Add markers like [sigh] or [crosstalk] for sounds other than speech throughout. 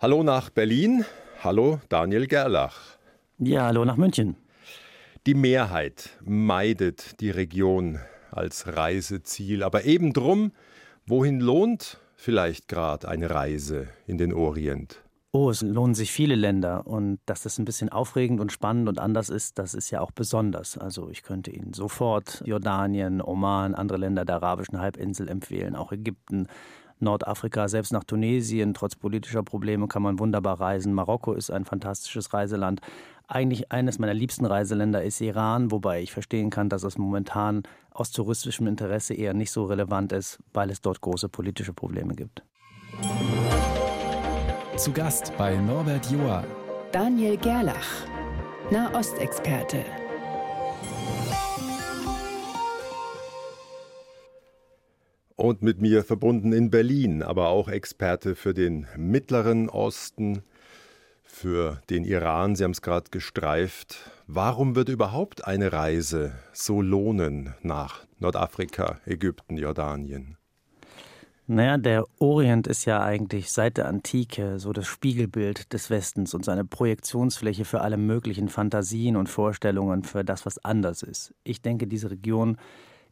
Hallo nach Berlin. Hallo Daniel Gerlach. Ja, hallo nach München. Die Mehrheit meidet die Region als Reiseziel, aber eben drum, wohin lohnt vielleicht gerade eine Reise in den Orient? Oh, es lohnen sich viele Länder und dass das ein bisschen aufregend und spannend und anders ist, das ist ja auch besonders. Also ich könnte Ihnen sofort Jordanien, Oman, andere Länder der arabischen Halbinsel empfehlen, auch Ägypten, Nordafrika, selbst nach Tunesien, trotz politischer Probleme kann man wunderbar reisen. Marokko ist ein fantastisches Reiseland. Eigentlich eines meiner liebsten Reiseländer ist Iran, wobei ich verstehen kann, dass es momentan aus touristischem Interesse eher nicht so relevant ist, weil es dort große politische Probleme gibt. Zu Gast bei Norbert Joa. Daniel Gerlach, Nahostexperte. Und mit mir verbunden in Berlin, aber auch Experte für den Mittleren Osten, für den Iran. Sie haben es gerade gestreift. Warum wird überhaupt eine Reise so lohnen nach Nordafrika, Ägypten, Jordanien? Naja, der Orient ist ja eigentlich seit der Antike so das Spiegelbild des Westens und seine Projektionsfläche für alle möglichen Fantasien und Vorstellungen für das, was anders ist. Ich denke, diese Region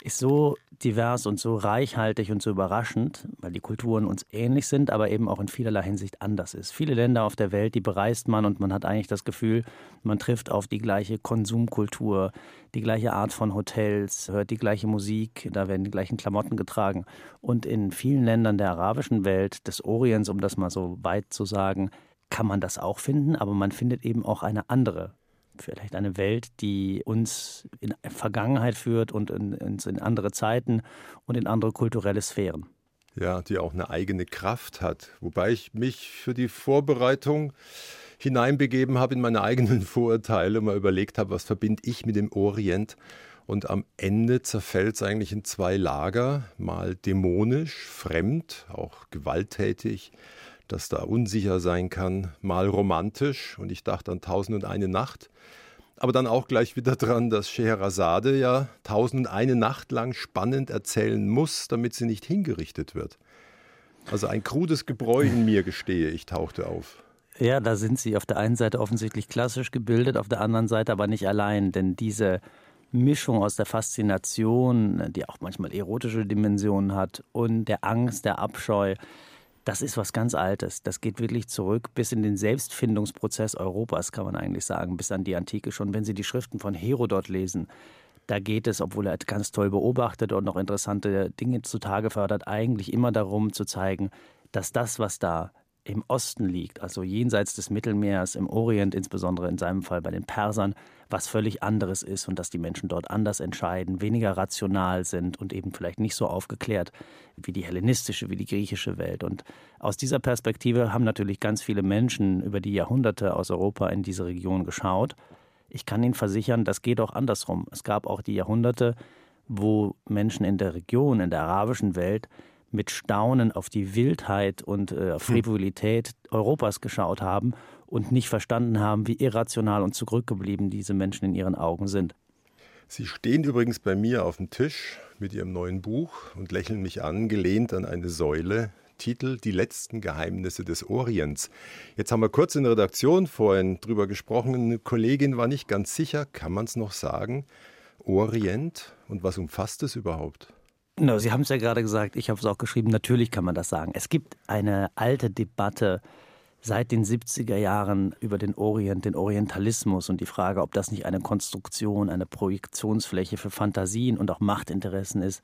ist so divers und so reichhaltig und so überraschend, weil die Kulturen uns ähnlich sind, aber eben auch in vielerlei Hinsicht anders ist. Viele Länder auf der Welt, die bereist man und man hat eigentlich das Gefühl, man trifft auf die gleiche Konsumkultur, die gleiche Art von Hotels, hört die gleiche Musik, da werden die gleichen Klamotten getragen. Und in vielen Ländern der arabischen Welt, des Orients, um das mal so weit zu sagen, kann man das auch finden, aber man findet eben auch eine andere vielleicht eine Welt, die uns in Vergangenheit führt und in, in, andere Zeiten und in andere kulturelle Sphären. Ja, die auch eine eigene Kraft hat. Wobei ich mich für die Vorbereitung hineinbegeben habe in meine eigenen [laughs] Vorurteile mal überlegt habe, was verbinde ich mit dem Orient. Und am Ende zerfällt es eigentlich in zwei Lager, mal dämonisch, fremd, auch gewalttätig, das da unsicher sein kann, mal romantisch. Und ich dachte an Tausend und eine Nacht. Aber dann auch gleich wieder dran, dass Scheherazade ja Tausend und eine Nacht lang spannend erzählen muss, damit sie nicht hingerichtet wird. Also ein krudes Gebräu in mir gestehe, ich tauchte auf. Ja, da sind Sie auf der einen Seite offensichtlich klassisch gebildet, auf der anderen Seite aber nicht allein, denn diese Mischung aus der Faszination, die auch manchmal erotische Dimensionen hat, und der Angst, der Abscheu, das ist was ganz Altes. Das geht wirklich zurück bis in den Selbstfindungsprozess Europas, kann man eigentlich sagen, bis an die Antike schon. Wenn Sie die Schriften von Herodot lesen, da geht es, obwohl er ganz toll beobachtet und noch interessante Dinge zutage fördert, eigentlich immer darum zu zeigen, dass das, was da im Osten liegt, also jenseits des Mittelmeers, im Orient, insbesondere in seinem Fall bei den Persern, was völlig anderes ist und dass die Menschen dort anders entscheiden, weniger rational sind und eben vielleicht nicht so aufgeklärt wie die hellenistische, wie die griechische Welt. Und aus dieser Perspektive haben natürlich ganz viele Menschen über die Jahrhunderte aus Europa in diese Region geschaut. Ich kann Ihnen versichern, das geht auch andersrum. Es gab auch die Jahrhunderte, wo Menschen in der Region, in der arabischen Welt, mit Staunen auf die Wildheit und äh, hm. Frivolität Europas geschaut haben und nicht verstanden haben, wie irrational und zurückgeblieben diese Menschen in ihren Augen sind. Sie stehen übrigens bei mir auf dem Tisch mit Ihrem neuen Buch und lächeln mich an, gelehnt an eine Säule. Titel Die letzten Geheimnisse des Orients. Jetzt haben wir kurz in der Redaktion vorhin drüber gesprochen. Eine Kollegin war nicht ganz sicher, kann man es noch sagen? Orient und was umfasst es überhaupt? No, Sie haben es ja gerade gesagt, ich habe es auch geschrieben, natürlich kann man das sagen. Es gibt eine alte Debatte seit den 70er Jahren über den Orient, den Orientalismus und die Frage, ob das nicht eine Konstruktion, eine Projektionsfläche für Fantasien und auch Machtinteressen ist.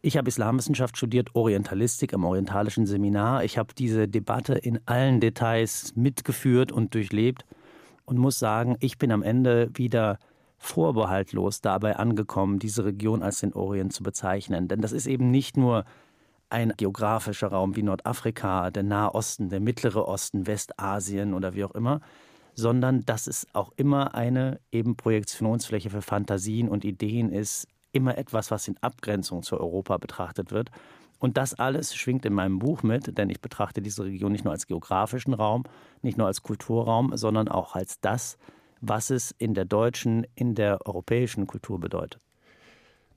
Ich habe Islamwissenschaft studiert, Orientalistik am Orientalischen Seminar. Ich habe diese Debatte in allen Details mitgeführt und durchlebt und muss sagen, ich bin am Ende wieder vorbehaltlos dabei angekommen, diese Region als den Orient zu bezeichnen. Denn das ist eben nicht nur ein geografischer Raum wie Nordafrika, der Nahe Osten, der Mittlere Osten, Westasien oder wie auch immer, sondern dass es auch immer eine eben Projektionsfläche für Fantasien und Ideen ist, immer etwas, was in Abgrenzung zu Europa betrachtet wird. Und das alles schwingt in meinem Buch mit, denn ich betrachte diese Region nicht nur als geografischen Raum, nicht nur als Kulturraum, sondern auch als das, was es in der deutschen, in der europäischen Kultur bedeutet.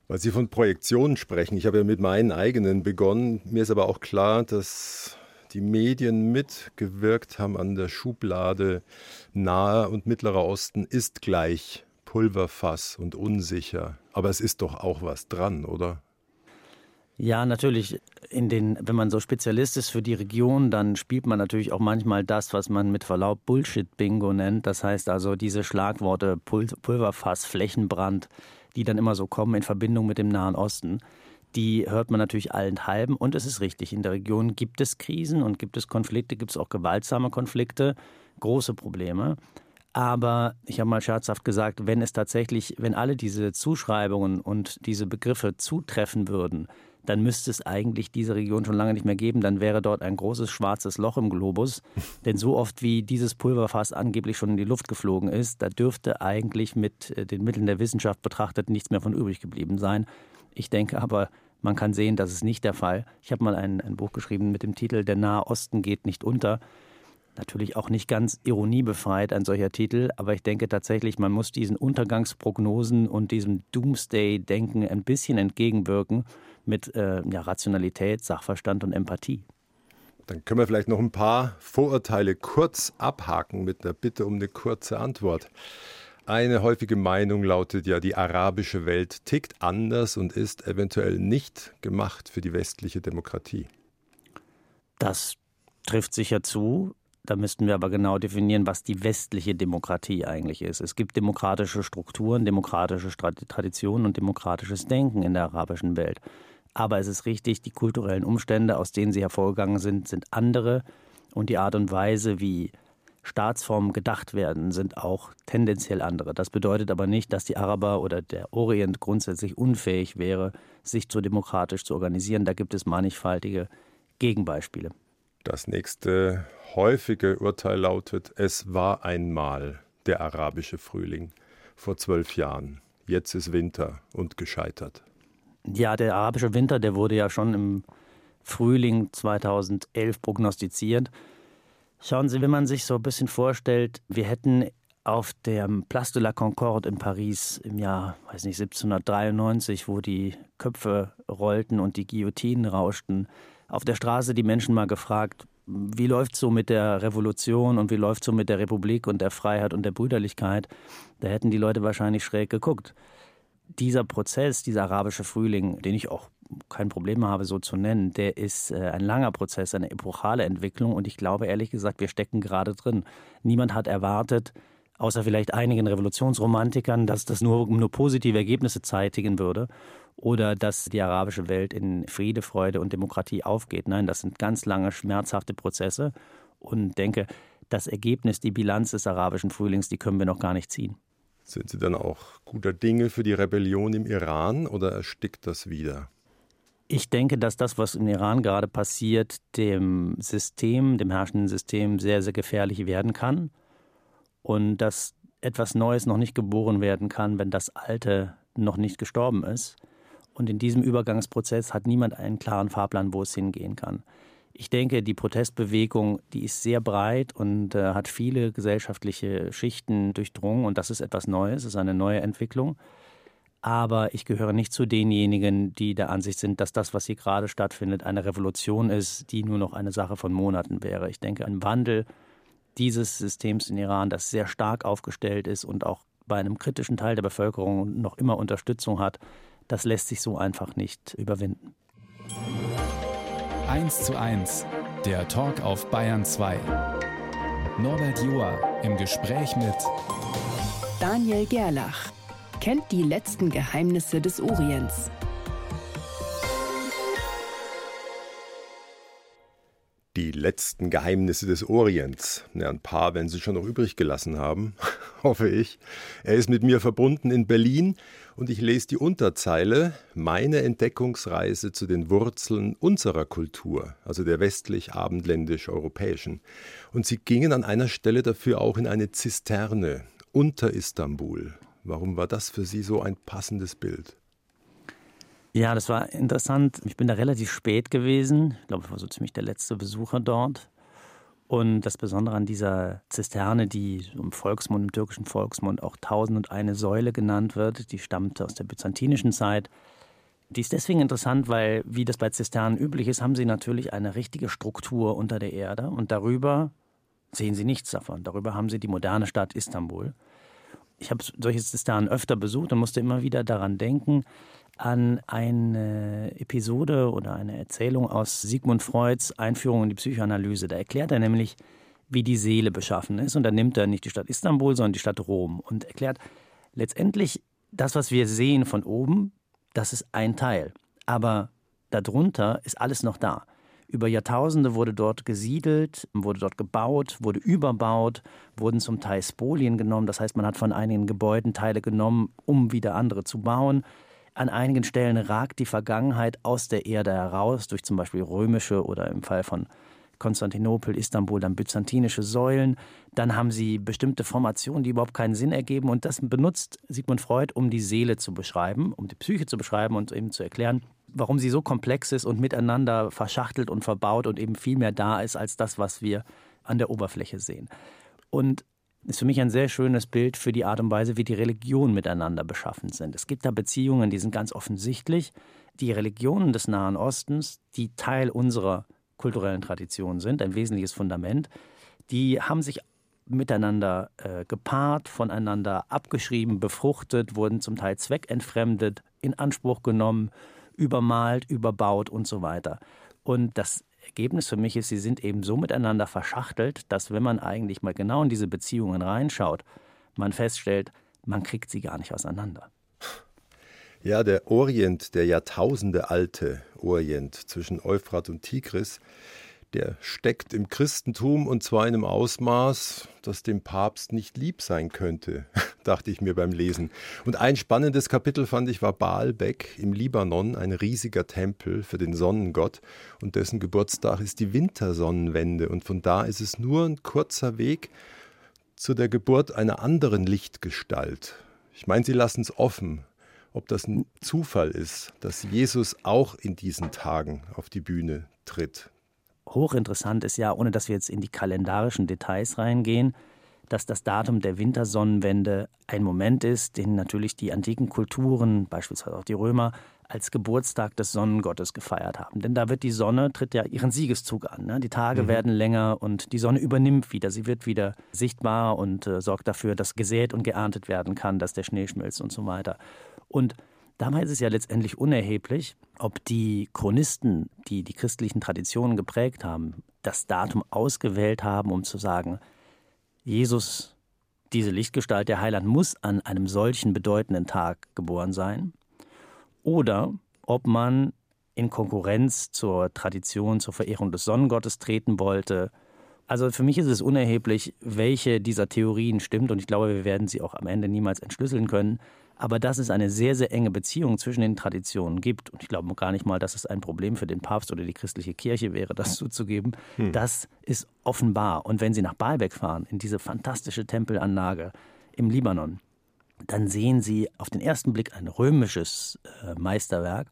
Weil Sie von Projektionen sprechen, ich habe ja mit meinen eigenen begonnen. Mir ist aber auch klar, dass die Medien mitgewirkt haben an der Schublade Nahe und Mittlerer Osten ist gleich Pulverfass und unsicher. Aber es ist doch auch was dran, oder? Ja, natürlich. In den, wenn man so Spezialist ist für die Region, dann spielt man natürlich auch manchmal das, was man mit Verlaub Bullshit-Bingo nennt. Das heißt also diese Schlagworte Pul Pulverfass, Flächenbrand, die dann immer so kommen in Verbindung mit dem Nahen Osten. Die hört man natürlich allenthalben und es ist richtig. In der Region gibt es Krisen und gibt es Konflikte, gibt es auch gewaltsame Konflikte, große Probleme. Aber ich habe mal scherzhaft gesagt, wenn es tatsächlich, wenn alle diese Zuschreibungen und diese Begriffe zutreffen würden, dann müsste es eigentlich diese Region schon lange nicht mehr geben. Dann wäre dort ein großes schwarzes Loch im Globus. [laughs] Denn so oft wie dieses Pulverfass angeblich schon in die Luft geflogen ist, da dürfte eigentlich mit äh, den Mitteln der Wissenschaft betrachtet nichts mehr von übrig geblieben sein. Ich denke aber, man kann sehen, das ist nicht der Fall. Ich habe mal ein, ein Buch geschrieben mit dem Titel Der Nahe Osten geht nicht unter. Natürlich auch nicht ganz ironiebefreit ein solcher Titel, aber ich denke tatsächlich, man muss diesen Untergangsprognosen und diesem Doomsday-Denken ein bisschen entgegenwirken mit äh, ja, Rationalität, Sachverstand und Empathie. Dann können wir vielleicht noch ein paar Vorurteile kurz abhaken mit einer Bitte um eine kurze Antwort. Eine häufige Meinung lautet ja, die arabische Welt tickt anders und ist eventuell nicht gemacht für die westliche Demokratie. Das trifft sicher zu. Da müssten wir aber genau definieren, was die westliche Demokratie eigentlich ist. Es gibt demokratische Strukturen, demokratische Traditionen und demokratisches Denken in der arabischen Welt. Aber es ist richtig, die kulturellen Umstände, aus denen sie hervorgegangen sind, sind andere. Und die Art und Weise, wie Staatsformen gedacht werden, sind auch tendenziell andere. Das bedeutet aber nicht, dass die Araber oder der Orient grundsätzlich unfähig wäre, sich so demokratisch zu organisieren. Da gibt es mannigfaltige Gegenbeispiele. Das nächste häufige Urteil lautet, es war einmal der arabische Frühling vor zwölf Jahren. Jetzt ist Winter und gescheitert. Ja, der arabische Winter, der wurde ja schon im Frühling 2011 prognostiziert. Schauen Sie, wenn man sich so ein bisschen vorstellt, wir hätten auf dem Place de la Concorde in Paris im Jahr, weiß nicht, 1793, wo die Köpfe rollten und die Guillotinen rauschten, auf der Straße die Menschen mal gefragt, wie läuft so mit der Revolution und wie läuft so mit der Republik und der Freiheit und der Brüderlichkeit? Da hätten die Leute wahrscheinlich schräg geguckt. Dieser Prozess, dieser arabische Frühling, den ich auch kein Problem habe, so zu nennen, der ist äh, ein langer Prozess, eine epochale Entwicklung und ich glaube ehrlich gesagt, wir stecken gerade drin. Niemand hat erwartet, außer vielleicht einigen Revolutionsromantikern, dass das nur, nur positive Ergebnisse zeitigen würde oder dass die arabische Welt in Friede, Freude und Demokratie aufgeht. Nein, das sind ganz lange, schmerzhafte Prozesse und denke, das Ergebnis, die Bilanz des arabischen Frühlings, die können wir noch gar nicht ziehen. Sind Sie dann auch guter Dinge für die Rebellion im Iran oder erstickt das wieder? Ich denke, dass das, was im Iran gerade passiert, dem System, dem herrschenden System sehr, sehr gefährlich werden kann. Und dass etwas Neues noch nicht geboren werden kann, wenn das Alte noch nicht gestorben ist. Und in diesem Übergangsprozess hat niemand einen klaren Fahrplan, wo es hingehen kann. Ich denke, die Protestbewegung, die ist sehr breit und äh, hat viele gesellschaftliche Schichten durchdrungen und das ist etwas Neues, ist eine neue Entwicklung aber ich gehöre nicht zu denjenigen, die der Ansicht sind, dass das, was hier gerade stattfindet, eine Revolution ist, die nur noch eine Sache von Monaten wäre. Ich denke, ein Wandel dieses Systems in Iran, das sehr stark aufgestellt ist und auch bei einem kritischen Teil der Bevölkerung noch immer Unterstützung hat, das lässt sich so einfach nicht überwinden. 1 zu 1, der Talk auf Bayern 2. Norbert Joa im Gespräch mit Daniel Gerlach kennt die letzten Geheimnisse des Orients. Die letzten Geheimnisse des Orients. Ja, ein paar werden Sie schon noch übrig gelassen haben, [laughs] hoffe ich. Er ist mit mir verbunden in Berlin und ich lese die Unterzeile Meine Entdeckungsreise zu den Wurzeln unserer Kultur, also der westlich-abendländisch-europäischen. Und Sie gingen an einer Stelle dafür auch in eine Zisterne unter Istanbul. Warum war das für Sie so ein passendes Bild? Ja, das war interessant. Ich bin da relativ spät gewesen. Ich glaube, ich war so ziemlich der letzte Besucher dort. Und das Besondere an dieser Zisterne, die im Volksmund, im türkischen Volksmund auch Tausend und eine Säule genannt wird, die stammt aus der byzantinischen Zeit, Die ist deswegen interessant, weil, wie das bei Zisternen üblich ist, haben sie natürlich eine richtige Struktur unter der Erde und darüber sehen sie nichts davon. Darüber haben sie die moderne Stadt Istanbul. Ich habe solche Zisternen öfter besucht und musste immer wieder daran denken, an eine Episode oder eine Erzählung aus Sigmund Freuds Einführung in die Psychoanalyse. Da erklärt er nämlich, wie die Seele beschaffen ist. Und da nimmt er nicht die Stadt Istanbul, sondern die Stadt Rom und erklärt letztendlich, das, was wir sehen von oben, das ist ein Teil. Aber darunter ist alles noch da. Über Jahrtausende wurde dort gesiedelt, wurde dort gebaut, wurde überbaut, wurden zum Teil Spolien genommen. Das heißt, man hat von einigen Gebäuden Teile genommen, um wieder andere zu bauen. An einigen Stellen ragt die Vergangenheit aus der Erde heraus, durch zum Beispiel römische oder im Fall von Konstantinopel, Istanbul, dann byzantinische Säulen. Dann haben sie bestimmte Formationen, die überhaupt keinen Sinn ergeben. Und das benutzt Sigmund Freud, um die Seele zu beschreiben, um die Psyche zu beschreiben und eben zu erklären, warum sie so komplex ist und miteinander verschachtelt und verbaut und eben viel mehr da ist als das, was wir an der Oberfläche sehen. Und ist für mich ein sehr schönes Bild für die Art und Weise, wie die Religionen miteinander beschaffen sind. Es gibt da Beziehungen, die sind ganz offensichtlich. Die Religionen des Nahen Ostens, die Teil unserer kulturellen Tradition sind, ein wesentliches Fundament, die haben sich miteinander äh, gepaart, voneinander abgeschrieben, befruchtet, wurden zum Teil zweckentfremdet, in Anspruch genommen, übermalt, überbaut und so weiter. Und das Ergebnis für mich ist, sie sind eben so miteinander verschachtelt, dass wenn man eigentlich mal genau in diese Beziehungen reinschaut, man feststellt, man kriegt sie gar nicht auseinander. Ja, der Orient, der Jahrtausende alte Orient zwischen Euphrat und Tigris, der steckt im Christentum und zwar in einem Ausmaß, das dem Papst nicht lieb sein könnte, [laughs] dachte ich mir beim Lesen. Und ein spannendes Kapitel fand ich war Baalbek im Libanon, ein riesiger Tempel für den Sonnengott und dessen Geburtstag ist die Wintersonnenwende und von da ist es nur ein kurzer Weg zu der Geburt einer anderen Lichtgestalt. Ich meine, sie lassen es offen, ob das ein Zufall ist, dass Jesus auch in diesen Tagen auf die Bühne tritt hochinteressant ist ja, ohne dass wir jetzt in die kalendarischen Details reingehen, dass das Datum der Wintersonnenwende ein Moment ist, den natürlich die antiken Kulturen, beispielsweise auch die Römer, als Geburtstag des Sonnengottes gefeiert haben. Denn da wird die Sonne, tritt ja ihren Siegeszug an. Ne? Die Tage mhm. werden länger und die Sonne übernimmt wieder. Sie wird wieder sichtbar und äh, sorgt dafür, dass gesät und geerntet werden kann, dass der Schnee schmilzt und so weiter. Und Dabei ist es ja letztendlich unerheblich, ob die Chronisten, die die christlichen Traditionen geprägt haben, das Datum ausgewählt haben, um zu sagen, Jesus, diese Lichtgestalt der Heiland, muss an einem solchen bedeutenden Tag geboren sein, oder ob man in Konkurrenz zur Tradition, zur Verehrung des Sonnengottes treten wollte. Also für mich ist es unerheblich, welche dieser Theorien stimmt, und ich glaube, wir werden sie auch am Ende niemals entschlüsseln können. Aber dass es eine sehr, sehr enge Beziehung zwischen den Traditionen gibt, und ich glaube gar nicht mal, dass es ein Problem für den Papst oder die christliche Kirche wäre, das [laughs] zuzugeben, hm. das ist offenbar. Und wenn Sie nach Baalbek fahren, in diese fantastische Tempelanlage im Libanon, dann sehen Sie auf den ersten Blick ein römisches äh, Meisterwerk.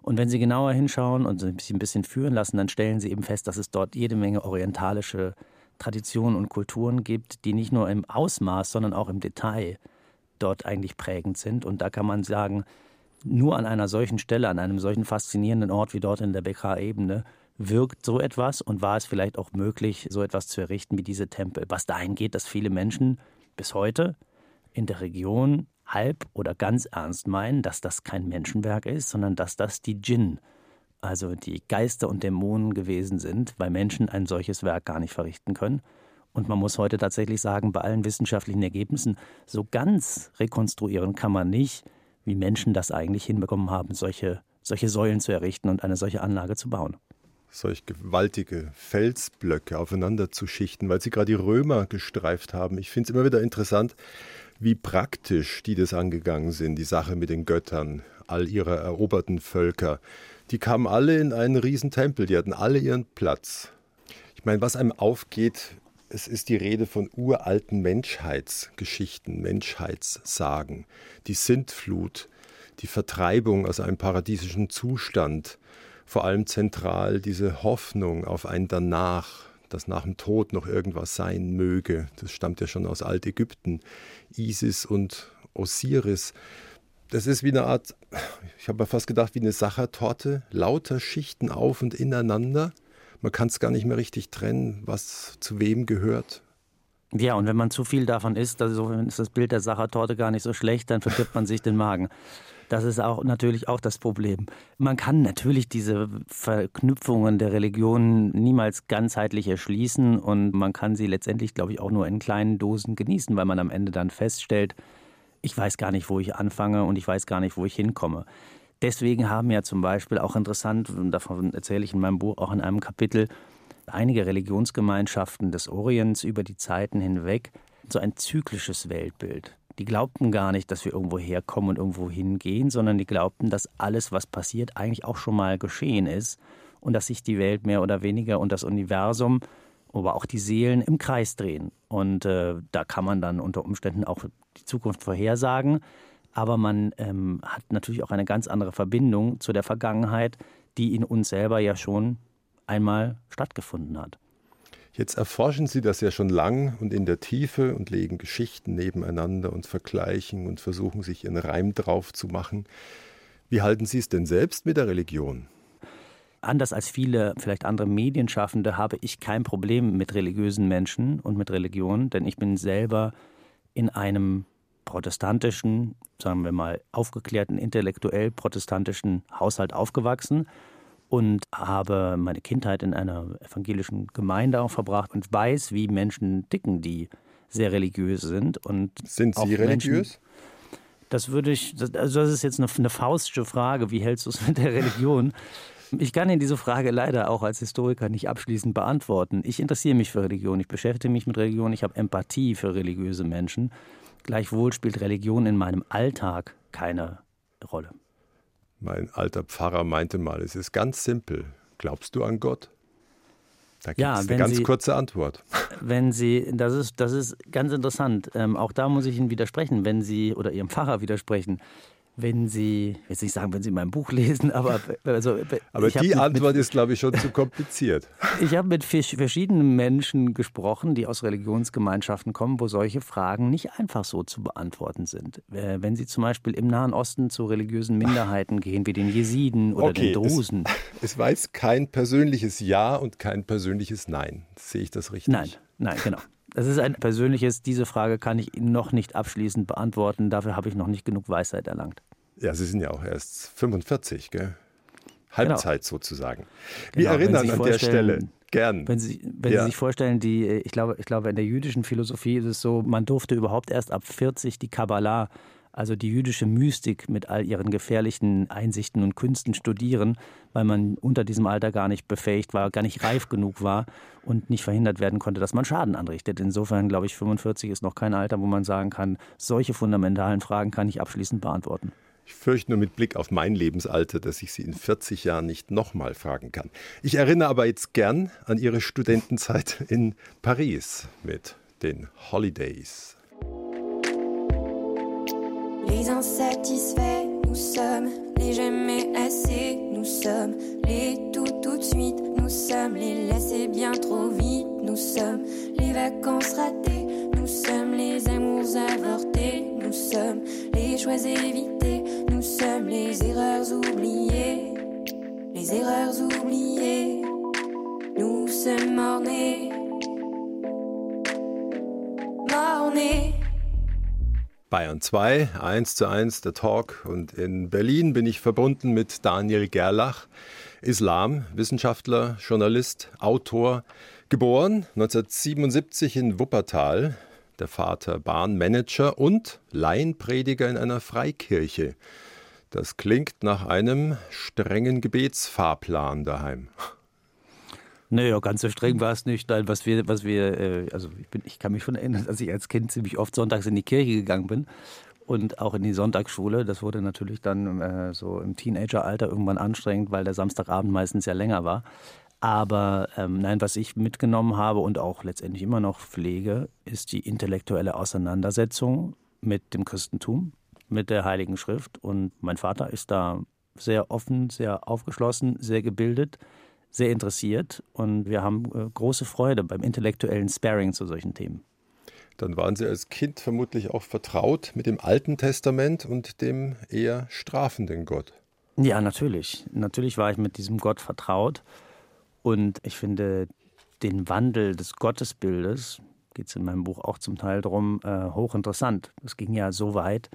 Und wenn Sie genauer hinschauen und sich ein bisschen führen lassen, dann stellen Sie eben fest, dass es dort jede Menge orientalische Traditionen und Kulturen gibt, die nicht nur im Ausmaß, sondern auch im Detail dort eigentlich prägend sind. Und da kann man sagen, nur an einer solchen Stelle, an einem solchen faszinierenden Ort wie dort in der Bekra-Ebene, wirkt so etwas und war es vielleicht auch möglich, so etwas zu errichten wie diese Tempel. Was dahin geht, dass viele Menschen bis heute in der Region halb oder ganz ernst meinen, dass das kein Menschenwerk ist, sondern dass das die Djinn, also die Geister und Dämonen gewesen sind, weil Menschen ein solches Werk gar nicht verrichten können. Und man muss heute tatsächlich sagen, bei allen wissenschaftlichen Ergebnissen, so ganz rekonstruieren kann man nicht, wie Menschen das eigentlich hinbekommen haben, solche, solche Säulen zu errichten und eine solche Anlage zu bauen. Solch gewaltige Felsblöcke aufeinander zu schichten, weil Sie gerade die Römer gestreift haben. Ich finde es immer wieder interessant, wie praktisch die das angegangen sind, die Sache mit den Göttern, all ihrer eroberten Völker. Die kamen alle in einen Riesentempel, die hatten alle ihren Platz. Ich meine, was einem aufgeht, es ist die Rede von uralten Menschheitsgeschichten, Menschheitssagen. Die Sintflut, die Vertreibung aus einem paradiesischen Zustand, vor allem zentral diese Hoffnung auf ein Danach, dass nach dem Tod noch irgendwas sein möge. Das stammt ja schon aus Altägypten. Isis und Osiris. Das ist wie eine Art, ich habe mir fast gedacht, wie eine Sachertorte, lauter Schichten auf und ineinander. Man kann es gar nicht mehr richtig trennen, was zu wem gehört. Ja, und wenn man zu viel davon isst, also ist das Bild der Sachertorte gar nicht so schlecht, dann verdirbt man sich den Magen. Das ist auch natürlich auch das Problem. Man kann natürlich diese Verknüpfungen der Religionen niemals ganzheitlich erschließen und man kann sie letztendlich, glaube ich, auch nur in kleinen Dosen genießen, weil man am Ende dann feststellt, ich weiß gar nicht, wo ich anfange und ich weiß gar nicht, wo ich hinkomme. Deswegen haben ja zum Beispiel auch interessant, und davon erzähle ich in meinem Buch auch in einem Kapitel, einige Religionsgemeinschaften des Orients über die Zeiten hinweg so ein zyklisches Weltbild. Die glaubten gar nicht, dass wir irgendwo herkommen und irgendwo hingehen, sondern die glaubten, dass alles, was passiert, eigentlich auch schon mal geschehen ist und dass sich die Welt mehr oder weniger und das Universum, aber auch die Seelen im Kreis drehen. Und äh, da kann man dann unter Umständen auch die Zukunft vorhersagen, aber man ähm, hat natürlich auch eine ganz andere Verbindung zu der Vergangenheit, die in uns selber ja schon einmal stattgefunden hat. Jetzt erforschen Sie das ja schon lang und in der Tiefe und legen Geschichten nebeneinander und vergleichen und versuchen sich ihren Reim drauf zu machen. Wie halten Sie es denn selbst mit der Religion? Anders als viele, vielleicht andere Medienschaffende, habe ich kein Problem mit religiösen Menschen und mit Religion, denn ich bin selber in einem protestantischen, sagen wir mal, aufgeklärten, intellektuell protestantischen Haushalt aufgewachsen und habe meine Kindheit in einer evangelischen Gemeinde auch verbracht und weiß, wie Menschen ticken, die sehr religiös sind. Und sind Sie religiös? Menschen, das würde ich, also das ist jetzt eine, eine faustische Frage, wie hältst du es mit der Religion? Ich kann Ihnen diese Frage leider auch als Historiker nicht abschließend beantworten. Ich interessiere mich für Religion, ich beschäftige mich mit Religion, ich habe Empathie für religiöse Menschen. Gleichwohl spielt Religion in meinem Alltag keine Rolle. Mein alter Pfarrer meinte mal, es ist ganz simpel. Glaubst du an Gott? Da gibt es ja, eine ganz Sie, kurze Antwort. [laughs] Wenn Sie, das ist, das ist ganz interessant. Ähm, auch da muss ich Ihnen widersprechen, wenn Sie oder Ihrem Pfarrer widersprechen wenn Sie, ich will nicht sagen, wenn Sie mein Buch [laughs] lesen, aber also, aber die Antwort mit, ist, glaube ich, schon zu kompliziert. [laughs] Ich habe mit verschiedenen Menschen gesprochen, die aus Religionsgemeinschaften kommen, wo solche Fragen nicht einfach so zu beantworten sind. Wenn Sie zum Beispiel im Nahen Osten zu religiösen Minderheiten [laughs] gehen, wie den Jesiden oder okay, den Drusen. Es, es weiß kein persönliches Ja und kein persönliches Nein. Sehe ich das richtig? Nein, nein, genau. Das ist ein persönliches, diese Frage kann ich Ihnen noch nicht abschließend beantworten. Dafür habe ich noch nicht genug Weisheit erlangt. Ja, Sie sind ja auch erst 45, gell? Halbzeit genau. sozusagen. Wir genau, erinnern an der Stelle gern. Wenn Sie, wenn ja. Sie sich vorstellen, die, ich glaube, ich glaube, in der jüdischen Philosophie ist es so, man durfte überhaupt erst ab 40 die Kabbalah also die jüdische Mystik mit all ihren gefährlichen Einsichten und Künsten studieren, weil man unter diesem Alter gar nicht befähigt war, gar nicht reif genug war und nicht verhindert werden konnte, dass man Schaden anrichtet. Insofern glaube ich, 45 ist noch kein Alter, wo man sagen kann, solche fundamentalen Fragen kann ich abschließend beantworten. Ich fürchte nur mit Blick auf mein Lebensalter, dass ich Sie in 40 Jahren nicht nochmal fragen kann. Ich erinnere aber jetzt gern an Ihre Studentenzeit in Paris mit den Holidays. Les insatisfaits, nous sommes. Les jamais assez, nous sommes. Les tout tout de suite, nous sommes. Les laissés bien trop vite, nous sommes. Les vacances ratées, nous sommes. Les amours avortés, nous sommes. Les choix évités, nous sommes. Les erreurs oubliées, les erreurs oubliées, nous sommes mornés, mornés. Bayern 2, 1 zu 1 der Talk. Und in Berlin bin ich verbunden mit Daniel Gerlach, Islamwissenschaftler, Journalist, Autor, geboren 1977 in Wuppertal, der Vater Bahnmanager und Laienprediger in einer Freikirche. Das klingt nach einem strengen Gebetsfahrplan daheim. Naja, ganz so streng war es nicht. Nein, was wir, was wir, äh, also ich, bin, ich kann mich schon erinnern, [laughs] dass ich als Kind ziemlich oft sonntags in die Kirche gegangen bin und auch in die Sonntagsschule. Das wurde natürlich dann äh, so im Teenageralter irgendwann anstrengend, weil der Samstagabend meistens ja länger war. Aber ähm, nein, was ich mitgenommen habe und auch letztendlich immer noch pflege, ist die intellektuelle Auseinandersetzung mit dem Christentum, mit der Heiligen Schrift. Und mein Vater ist da sehr offen, sehr aufgeschlossen, sehr gebildet sehr interessiert und wir haben äh, große Freude beim intellektuellen Sparing zu solchen Themen. Dann waren Sie als Kind vermutlich auch vertraut mit dem Alten Testament und dem eher strafenden Gott. Ja, natürlich. Natürlich war ich mit diesem Gott vertraut. Und ich finde den Wandel des Gottesbildes, geht es in meinem Buch auch zum Teil darum, äh, hochinteressant. Es ging ja so weit,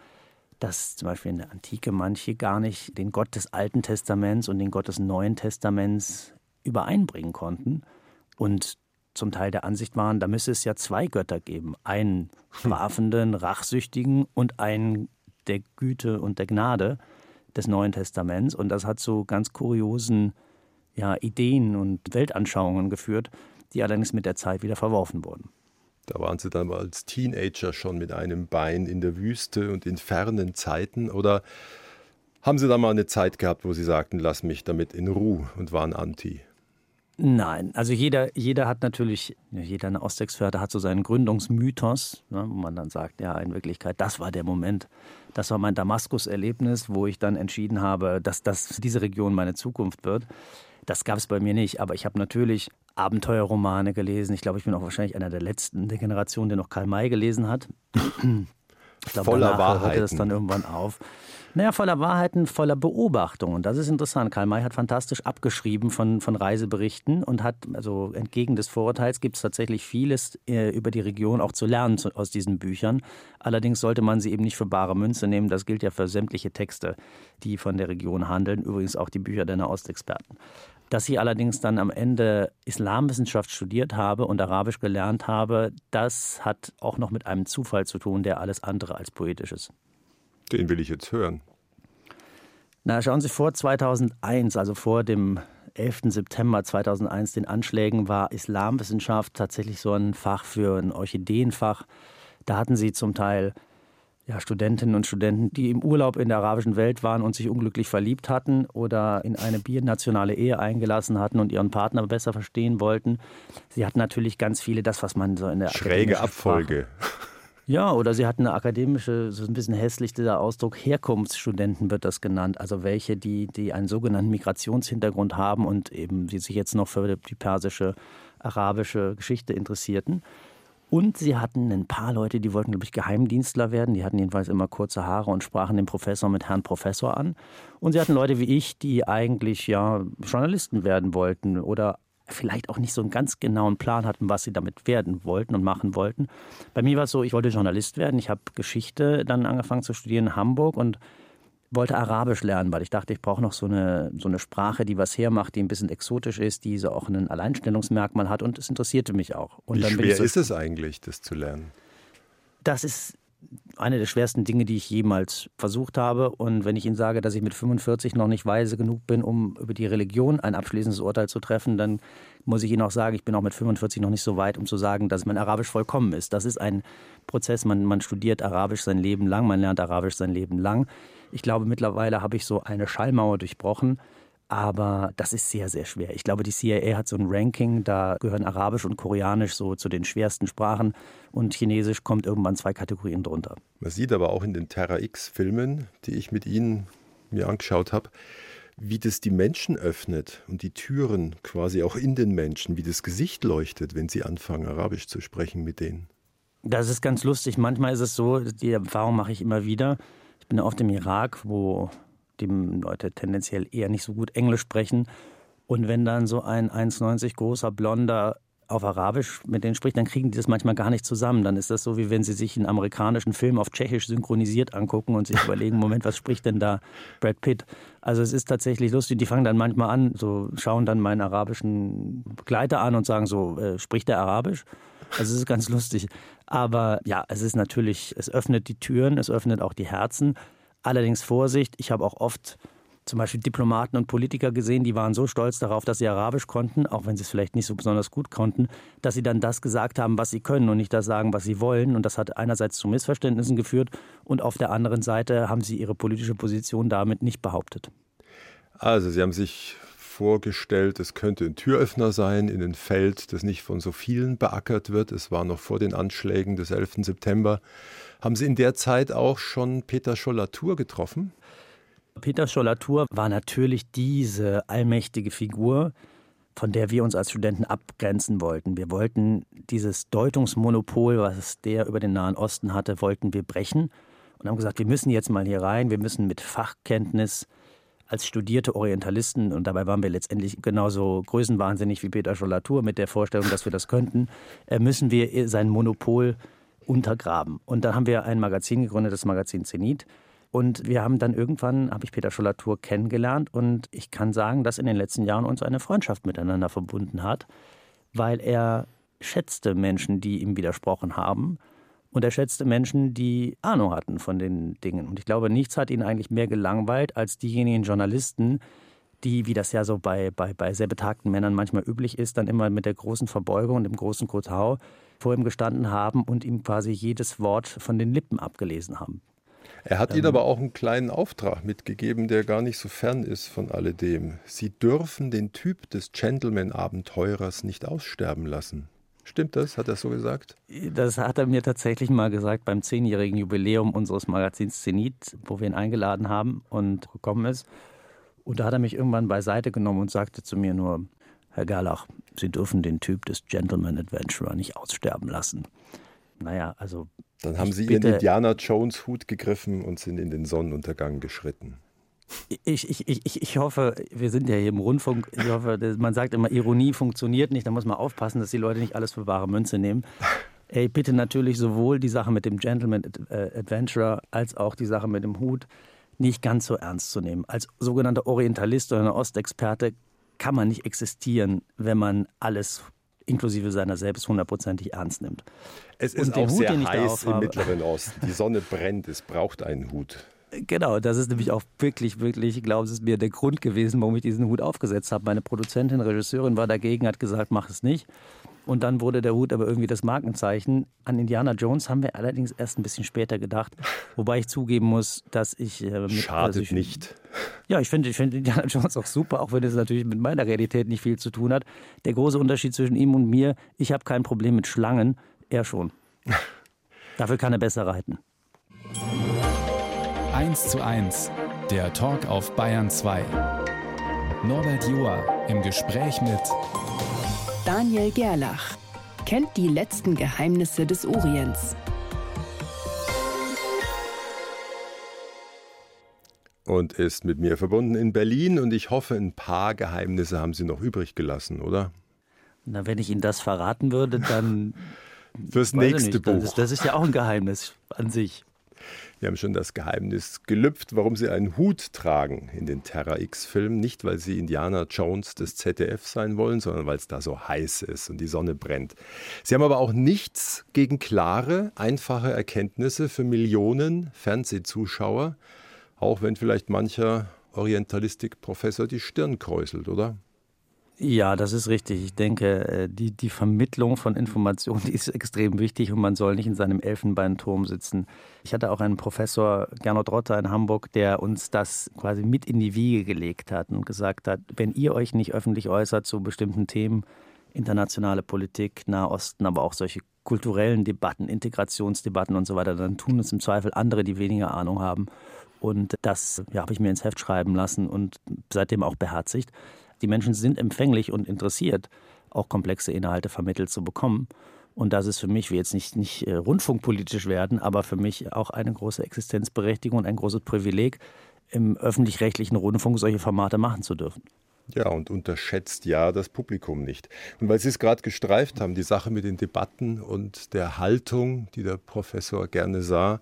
dass zum Beispiel in der Antike manche gar nicht den Gott des Alten Testaments und den Gott des Neuen Testaments übereinbringen konnten und zum Teil der Ansicht waren, da müsse es ja zwei Götter geben. Einen strafenden, rachsüchtigen und einen der Güte und der Gnade des Neuen Testaments. Und das hat zu ganz kuriosen ja, Ideen und Weltanschauungen geführt, die allerdings mit der Zeit wieder verworfen wurden. Da waren Sie dann als Teenager schon mit einem Bein in der Wüste und in fernen Zeiten oder haben Sie da mal eine Zeit gehabt, wo Sie sagten, lass mich damit in Ruhe und waren anti? Nein, also jeder, jeder hat natürlich, jeder eine Ostexperte hat so seinen Gründungsmythos, ne, wo man dann sagt, ja, in Wirklichkeit, das war der Moment, das war mein Damaskus-Erlebnis, wo ich dann entschieden habe, dass das diese Region meine Zukunft wird. Das gab es bei mir nicht, aber ich habe natürlich Abenteuerromane gelesen. Ich glaube, ich bin auch wahrscheinlich einer der letzten der Generation, der noch Karl May gelesen hat. Ich glaube, voller Wahrheiten. hörte das dann irgendwann auf. Naja, voller Wahrheiten, voller Beobachtung. Und das ist interessant. Karl May hat fantastisch abgeschrieben von, von Reiseberichten und hat, also entgegen des Vorurteils, gibt es tatsächlich vieles äh, über die Region auch zu lernen zu, aus diesen Büchern. Allerdings sollte man sie eben nicht für bare Münze nehmen. Das gilt ja für sämtliche Texte, die von der Region handeln. Übrigens auch die Bücher deiner Ostexperten. Dass ich allerdings dann am Ende Islamwissenschaft studiert habe und Arabisch gelernt habe, das hat auch noch mit einem Zufall zu tun, der alles andere als poetisch ist. Den will ich jetzt hören. Na, schauen Sie vor 2001, also vor dem 11. September 2001, den Anschlägen, war Islamwissenschaft tatsächlich so ein Fach für ein Orchideenfach. Da hatten sie zum Teil ja, Studentinnen und Studenten, die im Urlaub in der arabischen Welt waren und sich unglücklich verliebt hatten oder in eine binationale Ehe eingelassen hatten und ihren Partner besser verstehen wollten. Sie hatten natürlich ganz viele, das, was man so in der schräge Abfolge. Sprache, [laughs] ja, oder sie hatten eine akademische, so ein bisschen hässlich dieser Ausdruck, Herkunftsstudenten wird das genannt. Also welche, die, die einen sogenannten Migrationshintergrund haben und eben die sich jetzt noch für die persische, arabische Geschichte interessierten. Und sie hatten ein paar Leute, die wollten, glaube ich, Geheimdienstler werden. Die hatten jedenfalls immer kurze Haare und sprachen den Professor mit Herrn Professor an. Und sie hatten Leute wie ich, die eigentlich ja Journalisten werden wollten oder vielleicht auch nicht so einen ganz genauen Plan hatten, was sie damit werden wollten und machen wollten. Bei mir war es so, ich wollte Journalist werden. Ich habe Geschichte dann angefangen zu studieren in Hamburg und wollte Arabisch lernen, weil ich dachte, ich brauche noch so eine, so eine Sprache, die was hermacht, die ein bisschen exotisch ist, die so auch ein Alleinstellungsmerkmal hat und es interessierte mich auch. Und Wie schwer so, ist es eigentlich, das zu lernen? Das ist eine der schwersten Dinge, die ich jemals versucht habe. Und wenn ich Ihnen sage, dass ich mit 45 noch nicht weise genug bin, um über die Religion ein abschließendes Urteil zu treffen, dann muss ich Ihnen auch sagen, ich bin auch mit 45 noch nicht so weit, um zu sagen, dass mein Arabisch vollkommen ist. Das ist ein Prozess, man, man studiert Arabisch sein Leben lang, man lernt Arabisch sein Leben lang. Ich glaube, mittlerweile habe ich so eine Schallmauer durchbrochen aber das ist sehr, sehr schwer. Ich glaube, die CIA hat so ein Ranking, da gehören Arabisch und Koreanisch so zu den schwersten Sprachen und Chinesisch kommt irgendwann zwei Kategorien drunter. Man sieht aber auch in den Terra X-Filmen, die ich mit Ihnen mir angeschaut habe, wie das die Menschen öffnet und die Türen quasi auch in den Menschen, wie das Gesicht leuchtet, wenn sie anfangen, Arabisch zu sprechen mit denen. Das ist ganz lustig. Manchmal ist es so, die Erfahrung mache ich immer wieder. Ich bin oft im Irak, wo die Leute tendenziell eher nicht so gut Englisch sprechen. Und wenn dann so ein 1,90 großer Blonder auf Arabisch mit denen spricht, dann kriegen die das manchmal gar nicht zusammen. Dann ist das so, wie wenn sie sich einen amerikanischen Film auf Tschechisch synchronisiert angucken und sich überlegen, Moment, was spricht denn da Brad Pitt? Also es ist tatsächlich lustig. Die fangen dann manchmal an, so schauen dann meinen arabischen Begleiter an und sagen so, äh, spricht der Arabisch? Also es ist ganz lustig. Aber ja, es ist natürlich, es öffnet die Türen, es öffnet auch die Herzen. Allerdings Vorsicht, ich habe auch oft zum Beispiel Diplomaten und Politiker gesehen, die waren so stolz darauf, dass sie Arabisch konnten, auch wenn sie es vielleicht nicht so besonders gut konnten, dass sie dann das gesagt haben, was sie können und nicht das sagen, was sie wollen. Und das hat einerseits zu Missverständnissen geführt und auf der anderen Seite haben sie ihre politische Position damit nicht behauptet. Also Sie haben sich vorgestellt, es könnte ein Türöffner sein in ein Feld, das nicht von so vielen beackert wird. Es war noch vor den Anschlägen des 11. September. Haben Sie in der Zeit auch schon Peter Schollatur getroffen? Peter Schollatur war natürlich diese allmächtige Figur, von der wir uns als Studenten abgrenzen wollten. Wir wollten dieses Deutungsmonopol, was der über den Nahen Osten hatte, wollten wir brechen und haben gesagt, wir müssen jetzt mal hier rein, wir müssen mit Fachkenntnis als studierte Orientalisten, und dabei waren wir letztendlich genauso größenwahnsinnig wie Peter Schollatur mit der Vorstellung, dass wir das könnten, äh, müssen wir sein Monopol untergraben. Und dann haben wir ein Magazin gegründet, das Magazin Zenit. Und wir haben dann irgendwann, habe ich Peter Schollatur kennengelernt und ich kann sagen, dass in den letzten Jahren uns eine Freundschaft miteinander verbunden hat, weil er schätzte Menschen, die ihm widersprochen haben und er schätzte Menschen, die Ahnung hatten von den Dingen. Und ich glaube, nichts hat ihn eigentlich mehr gelangweilt als diejenigen Journalisten, die, wie das ja so bei, bei, bei sehr betagten Männern manchmal üblich ist, dann immer mit der großen Verbeugung und dem großen Kotau vor ihm gestanden haben und ihm quasi jedes Wort von den Lippen abgelesen haben. Er hat ähm, Ihnen aber auch einen kleinen Auftrag mitgegeben, der gar nicht so fern ist von alledem. Sie dürfen den Typ des Gentleman-Abenteurers nicht aussterben lassen. Stimmt das? Hat er so gesagt? Das hat er mir tatsächlich mal gesagt beim zehnjährigen Jubiläum unseres Magazins Zenit, wo wir ihn eingeladen haben und gekommen ist. Und da hat er mich irgendwann beiseite genommen und sagte zu mir nur, Herr Gerlach, Sie dürfen den Typ des Gentleman Adventurer nicht aussterben lassen. Naja, also. Dann haben Sie Ihren Indiana Jones Hut gegriffen und sind in den Sonnenuntergang geschritten. Ich, ich, ich, ich hoffe, wir sind ja hier im Rundfunk, ich hoffe, man sagt immer, Ironie funktioniert nicht, da muss man aufpassen, dass die Leute nicht alles für wahre Münze nehmen. [laughs] Ey, bitte natürlich sowohl die Sache mit dem Gentleman äh, Adventurer als auch die Sache mit dem Hut nicht ganz so ernst zu nehmen. Als sogenannter Orientalist oder Ostexperte kann man nicht existieren, wenn man alles inklusive seiner selbst hundertprozentig ernst nimmt. Es ist auch Hut, sehr heiß im Mittleren Osten. Die Sonne brennt, es braucht einen Hut. Genau, das ist nämlich auch wirklich, wirklich, ich glaube, es ist mir der Grund gewesen, warum ich diesen Hut aufgesetzt habe. Meine Produzentin, Regisseurin war dagegen, hat gesagt, mach es nicht. Und dann wurde der Hut aber irgendwie das Markenzeichen. An Indiana Jones haben wir allerdings erst ein bisschen später gedacht. Wobei ich zugeben muss, dass ich. Äh, mit, Schadet also ich, nicht. Ja, ich finde ich find Indiana [laughs] Jones auch super, auch wenn es natürlich mit meiner Realität nicht viel zu tun hat. Der große Unterschied zwischen ihm und mir, ich habe kein Problem mit Schlangen, er schon. [laughs] Dafür kann er besser reiten. 1 zu 1, der Talk auf Bayern 2. Norbert Joa im Gespräch mit Daniel Gerlach. Kennt die letzten Geheimnisse des Orients. Und ist mit mir verbunden in Berlin und ich hoffe, ein paar Geheimnisse haben Sie noch übrig gelassen, oder? Na, wenn ich Ihnen das verraten würde, dann. [laughs] Fürs nächste Buch. Das ist, das ist ja auch ein Geheimnis an sich. Wir haben schon das Geheimnis gelüpft, warum Sie einen Hut tragen in den Terra X-Filmen. Nicht, weil Sie Indiana Jones des ZDF sein wollen, sondern weil es da so heiß ist und die Sonne brennt. Sie haben aber auch nichts gegen klare, einfache Erkenntnisse für Millionen Fernsehzuschauer, auch wenn vielleicht mancher Orientalistik-Professor die Stirn kräuselt, oder? Ja, das ist richtig. Ich denke, äh, die, die Vermittlung von Informationen die ist extrem wichtig und man soll nicht in seinem Elfenbeinturm sitzen. Ich hatte auch einen Professor, Gernot Rotter in Hamburg, der uns das quasi mit in die Wiege gelegt hat und gesagt hat, wenn ihr euch nicht öffentlich äußert zu bestimmten Themen, internationale Politik, Nahosten, aber auch solche kulturellen Debatten, Integrationsdebatten und so weiter, dann tun es im Zweifel andere, die weniger Ahnung haben. Und das ja, habe ich mir ins Heft schreiben lassen und seitdem auch beherzigt. Die Menschen sind empfänglich und interessiert, auch komplexe Inhalte vermittelt zu bekommen. Und das ist für mich, wie jetzt nicht, nicht äh, rundfunkpolitisch werden, aber für mich auch eine große Existenzberechtigung und ein großes Privileg, im öffentlich-rechtlichen Rundfunk solche Formate machen zu dürfen. Ja, und unterschätzt ja das Publikum nicht. Und weil Sie es gerade gestreift haben, die Sache mit den Debatten und der Haltung, die der Professor gerne sah.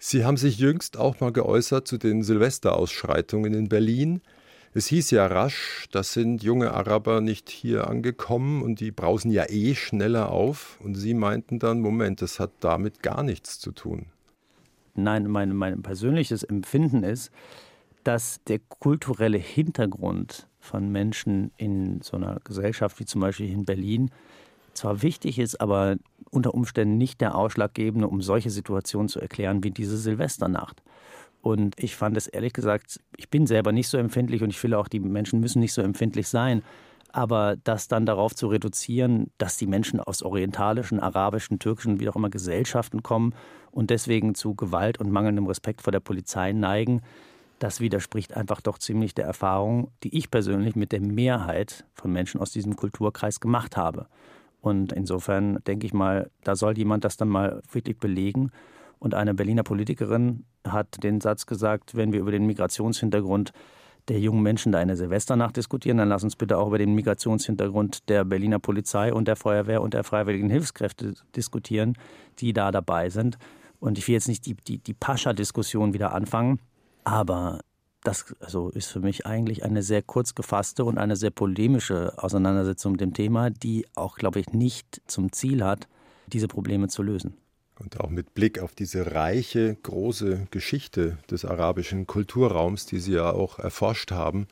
Sie haben sich jüngst auch mal geäußert zu den Silvesterausschreitungen in Berlin. Es hieß ja rasch, das sind junge Araber nicht hier angekommen und die brausen ja eh schneller auf. Und Sie meinten dann, Moment, das hat damit gar nichts zu tun. Nein, mein, mein persönliches Empfinden ist, dass der kulturelle Hintergrund von Menschen in so einer Gesellschaft wie zum Beispiel in Berlin zwar wichtig ist, aber unter Umständen nicht der ausschlaggebende, um solche Situationen zu erklären wie diese Silvesternacht. Und ich fand es ehrlich gesagt, ich bin selber nicht so empfindlich und ich finde auch, die Menschen müssen nicht so empfindlich sein. Aber das dann darauf zu reduzieren, dass die Menschen aus orientalischen, arabischen, türkischen, wie auch immer Gesellschaften kommen und deswegen zu Gewalt und mangelndem Respekt vor der Polizei neigen, das widerspricht einfach doch ziemlich der Erfahrung, die ich persönlich mit der Mehrheit von Menschen aus diesem Kulturkreis gemacht habe. Und insofern denke ich mal, da soll jemand das dann mal wirklich belegen. Und eine Berliner Politikerin hat den Satz gesagt, wenn wir über den Migrationshintergrund der jungen Menschen da eine Silvesternacht diskutieren, dann lass uns bitte auch über den Migrationshintergrund der Berliner Polizei und der Feuerwehr und der Freiwilligen Hilfskräfte diskutieren, die da dabei sind. Und ich will jetzt nicht die, die, die Pascha-Diskussion wieder anfangen, aber das also ist für mich eigentlich eine sehr kurz gefasste und eine sehr polemische Auseinandersetzung mit dem Thema, die auch, glaube ich, nicht zum Ziel hat, diese Probleme zu lösen. Und auch mit Blick auf diese reiche, große Geschichte des arabischen Kulturraums, die Sie ja auch erforscht haben,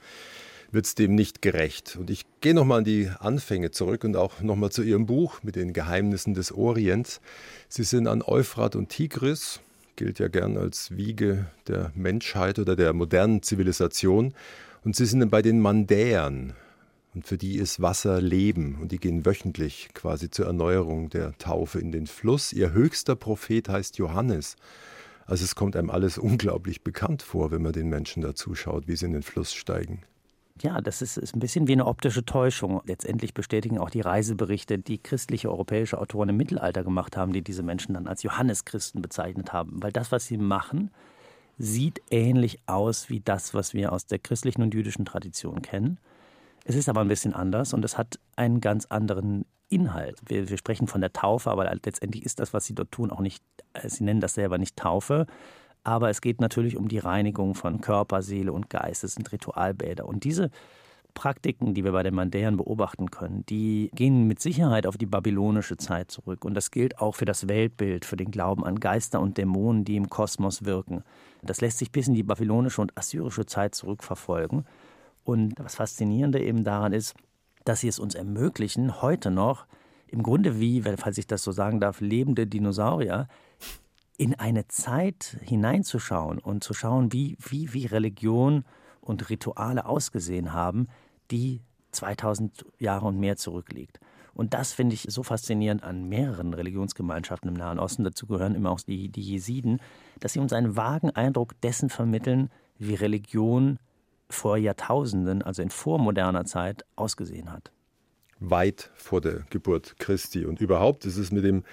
wird es dem nicht gerecht. Und ich gehe nochmal an die Anfänge zurück und auch nochmal zu Ihrem Buch mit den Geheimnissen des Orients. Sie sind an Euphrat und Tigris, gilt ja gern als Wiege der Menschheit oder der modernen Zivilisation. Und Sie sind bei den Mandäern, und für die ist Wasser Leben und die gehen wöchentlich quasi zur Erneuerung der Taufe in den Fluss. Ihr höchster Prophet heißt Johannes. Also es kommt einem alles [laughs] unglaublich bekannt vor, wenn man den Menschen da zuschaut, wie sie in den Fluss steigen. Ja, das ist, ist ein bisschen wie eine optische Täuschung. Letztendlich bestätigen auch die Reiseberichte, die christliche europäische Autoren im Mittelalter gemacht haben, die diese Menschen dann als Johanneschristen bezeichnet haben. Weil das, was sie machen, sieht ähnlich aus wie das, was wir aus der christlichen und jüdischen Tradition kennen. Es ist aber ein bisschen anders und es hat einen ganz anderen Inhalt. Wir, wir, sprechen von der Taufe, aber letztendlich ist das, was sie dort tun, auch nicht, äh, sie nennen das selber nicht Taufe. Aber es geht natürlich um die Reinigung von Körper, Seele und Geist. Es sind Ritualbäder. Und diese Praktiken, die wir bei den Mandäern beobachten können, die gehen mit Sicherheit auf die babylonische Zeit zurück. Und das gilt auch für das Weltbild, für den Glauben an Geister und Dämonen, die im Kosmos wirken. Das lässt sich bis in die babylonische und assyrische Zeit zurückverfolgen. Und das Faszinierende eben daran ist, dass sie es uns ermöglichen, heute noch im Grunde wie, falls ich das so sagen darf, lebende Dinosaurier in eine Zeit hineinzuschauen und zu schauen, wie, wie, wie Religion und Rituale ausgesehen haben, die 2000 Jahre und mehr zurückliegt. Und das finde ich so faszinierend an mehreren Religionsgemeinschaften im Nahen Osten. Dazu gehören immer auch die, die Jesiden, dass sie uns einen vagen Eindruck dessen vermitteln, wie Religion vor Jahrtausenden, also in vormoderner Zeit, ausgesehen hat. Weit vor der Geburt Christi. Und überhaupt ist es mit dem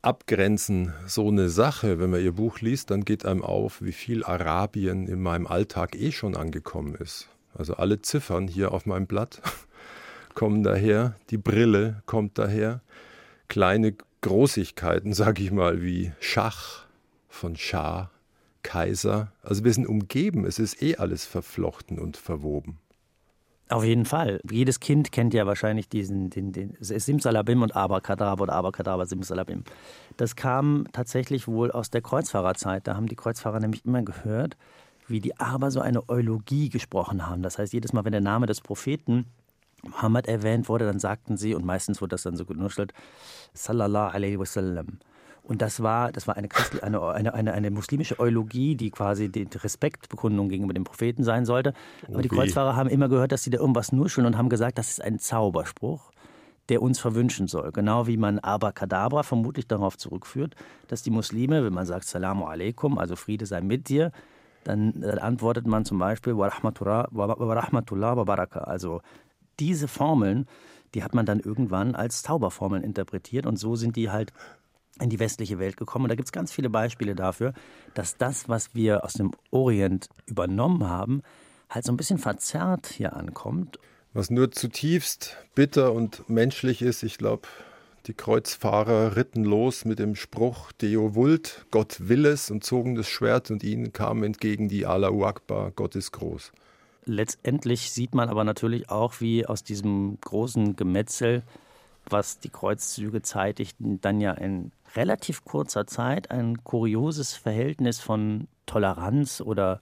Abgrenzen so eine Sache. Wenn man ihr Buch liest, dann geht einem auf, wie viel Arabien in meinem Alltag eh schon angekommen ist. Also alle Ziffern hier auf meinem Blatt [laughs] kommen daher, die Brille kommt daher, kleine Großigkeiten, [laughs] sag ich mal, wie Schach von Schah Kaiser. Also wir sind umgeben, es ist eh alles verflochten und verwoben. Auf jeden Fall. Jedes Kind kennt ja wahrscheinlich diesen den, den Simsalabim und Abracadabra oder Abracadabra Simsalabim. Das kam tatsächlich wohl aus der Kreuzfahrerzeit. Da haben die Kreuzfahrer nämlich immer gehört, wie die Araber so eine Eulogie gesprochen haben. Das heißt, jedes Mal, wenn der Name des Propheten Muhammad erwähnt wurde, dann sagten sie, und meistens wurde das dann so genuschelt, Sallallahu alaihi wasallam. Und das war, das war eine, eine, eine, eine, eine muslimische Eulogie, die quasi die Respektbekundung gegenüber dem Propheten sein sollte. Aber die Kreuzfahrer haben immer gehört, dass sie da irgendwas nuscheln und haben gesagt, das ist ein Zauberspruch, der uns verwünschen soll. Genau wie man Abracadabra vermutlich darauf zurückführt, dass die Muslime, wenn man sagt Salamu alaikum, also Friede sei mit dir, dann, dann antwortet man zum Beispiel wa rahmatullah wa baraka. Also diese Formeln, die hat man dann irgendwann als Zauberformeln interpretiert und so sind die halt in die westliche Welt gekommen. Und da gibt es ganz viele Beispiele dafür, dass das, was wir aus dem Orient übernommen haben, halt so ein bisschen verzerrt hier ankommt. Was nur zutiefst bitter und menschlich ist, ich glaube, die Kreuzfahrer ritten los mit dem Spruch Deo vult, Gott will es, und zogen das Schwert und ihnen kam entgegen die Allahu Akbar, Gott ist groß. Letztendlich sieht man aber natürlich auch, wie aus diesem großen Gemetzel, was die Kreuzzüge zeitigten, dann ja in relativ kurzer Zeit ein kurioses Verhältnis von Toleranz oder